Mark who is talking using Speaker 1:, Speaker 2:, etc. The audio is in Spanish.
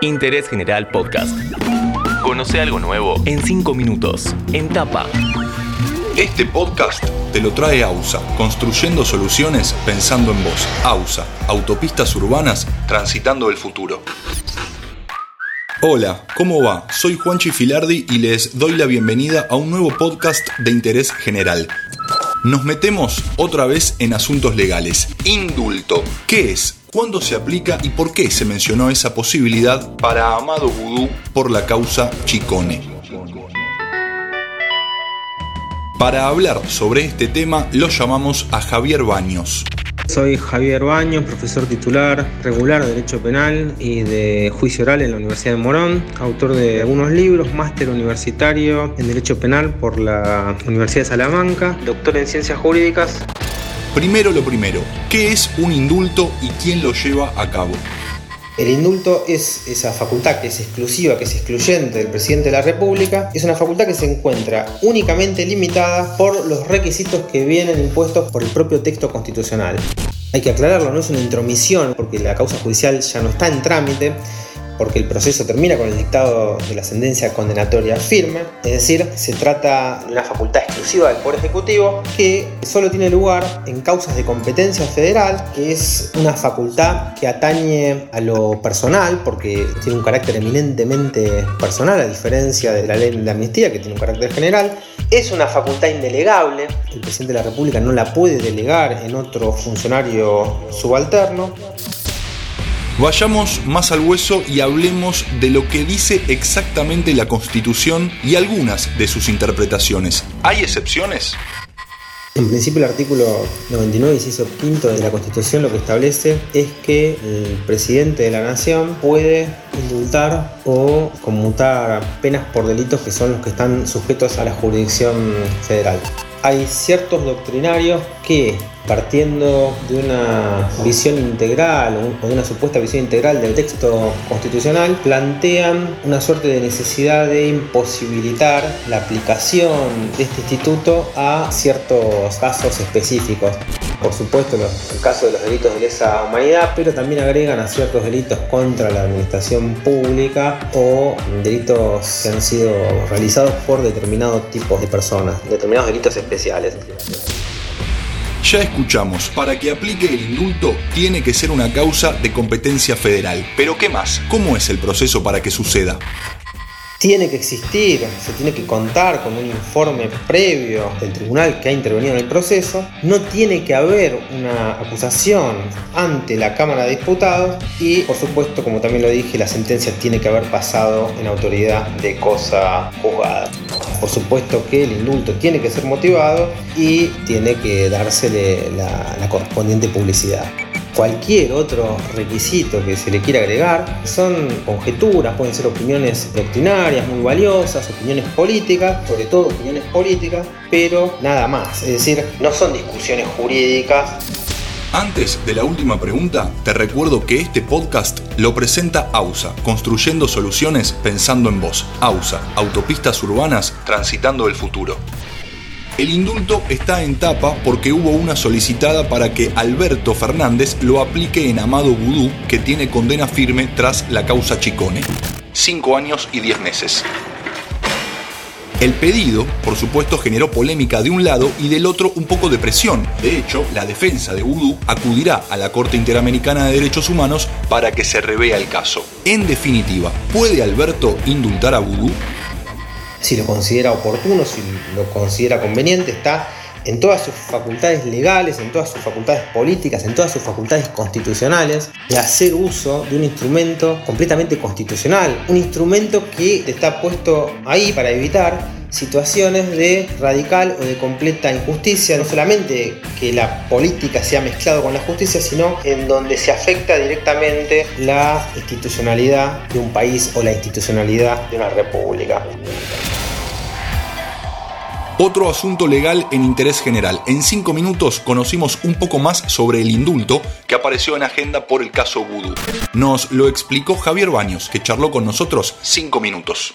Speaker 1: Interés General Podcast. Conoce algo nuevo en 5 minutos. En tapa.
Speaker 2: Este podcast te lo trae AUSA, construyendo soluciones pensando en vos. AUSA, autopistas urbanas transitando el futuro. Hola, ¿cómo va? Soy Juanchi Filardi y les doy la bienvenida a un nuevo podcast de interés general. Nos metemos otra vez en asuntos legales. Indulto. ¿Qué es? ¿Cuándo se aplica y por qué se mencionó esa posibilidad para Amado Vudú por la causa Chicone? Para hablar sobre este tema lo llamamos a Javier Baños.
Speaker 3: Soy Javier Baños, profesor titular regular de Derecho Penal y de Juicio Oral en la Universidad de Morón, autor de algunos libros, máster universitario en Derecho Penal por la Universidad de Salamanca, doctor en Ciencias Jurídicas.
Speaker 2: Primero lo primero, ¿qué es un indulto y quién lo lleva a cabo?
Speaker 3: El indulto es esa facultad que es exclusiva, que es excluyente del presidente de la República. Es una facultad que se encuentra únicamente limitada por los requisitos que vienen impuestos por el propio texto constitucional. Hay que aclararlo, no es una intromisión porque la causa judicial ya no está en trámite porque el proceso termina con el dictado de la sentencia condenatoria firme, es decir, se trata de una facultad exclusiva del Poder Ejecutivo que solo tiene lugar en causas de competencia federal, que es una facultad que atañe a lo personal, porque tiene un carácter eminentemente personal, a diferencia de la ley de amnistía, que tiene un carácter general. Es una facultad indelegable, el presidente de la República no la puede delegar en otro funcionario subalterno.
Speaker 2: Vayamos más al hueso y hablemos de lo que dice exactamente la Constitución y algunas de sus interpretaciones. ¿Hay excepciones?
Speaker 3: En principio el artículo 99, inciso quinto de la Constitución lo que establece es que el presidente de la nación puede indultar o conmutar penas por delitos que son los que están sujetos a la jurisdicción federal. Hay ciertos doctrinarios que partiendo de una visión integral o de una supuesta visión integral del texto constitucional, plantean una suerte de necesidad de imposibilitar la aplicación de este instituto a ciertos casos específicos. Por supuesto, el caso de los delitos de lesa humanidad, pero también agregan a ciertos delitos contra la administración pública o delitos que han sido realizados por determinados tipos de personas, determinados delitos especiales.
Speaker 2: Ya escuchamos, para que aplique el indulto tiene que ser una causa de competencia federal. Pero ¿qué más? ¿Cómo es el proceso para que suceda?
Speaker 3: Tiene que existir, se tiene que contar con un informe previo del tribunal que ha intervenido en el proceso, no tiene que haber una acusación ante la Cámara de Diputados y, por supuesto, como también lo dije, la sentencia tiene que haber pasado en autoridad de cosa juzgada. Por supuesto que el indulto tiene que ser motivado y tiene que dársele la, la correspondiente publicidad cualquier otro requisito que se le quiera agregar son conjeturas, pueden ser opiniones doctrinarias muy valiosas, opiniones políticas, sobre todo opiniones políticas, pero nada más, es decir, no son discusiones jurídicas.
Speaker 2: Antes de la última pregunta, te recuerdo que este podcast lo presenta AUSA, construyendo soluciones pensando en vos. AUSA, autopistas urbanas transitando el futuro. El indulto está en tapa porque hubo una solicitada para que Alberto Fernández lo aplique en Amado Vudú, que tiene condena firme tras la causa Chicone. Cinco años y diez meses. El pedido, por supuesto, generó polémica de un lado y del otro un poco de presión. De hecho, la defensa de Vudú acudirá a la Corte Interamericana de Derechos Humanos para que se revea el caso. En definitiva, ¿puede Alberto indultar a Vudú?
Speaker 3: Si lo considera oportuno, si lo considera conveniente, está en todas sus facultades legales, en todas sus facultades políticas, en todas sus facultades constitucionales, de hacer uso de un instrumento completamente constitucional, un instrumento que está puesto ahí para evitar situaciones de radical o de completa injusticia, no solamente que la política se ha mezclado con la justicia, sino en donde se afecta directamente la institucionalidad de un país o la institucionalidad de una república.
Speaker 2: Otro asunto legal en interés general. En cinco minutos conocimos un poco más sobre el indulto que apareció en agenda por el caso Voodoo. Nos lo explicó Javier Baños, que charló con nosotros cinco minutos.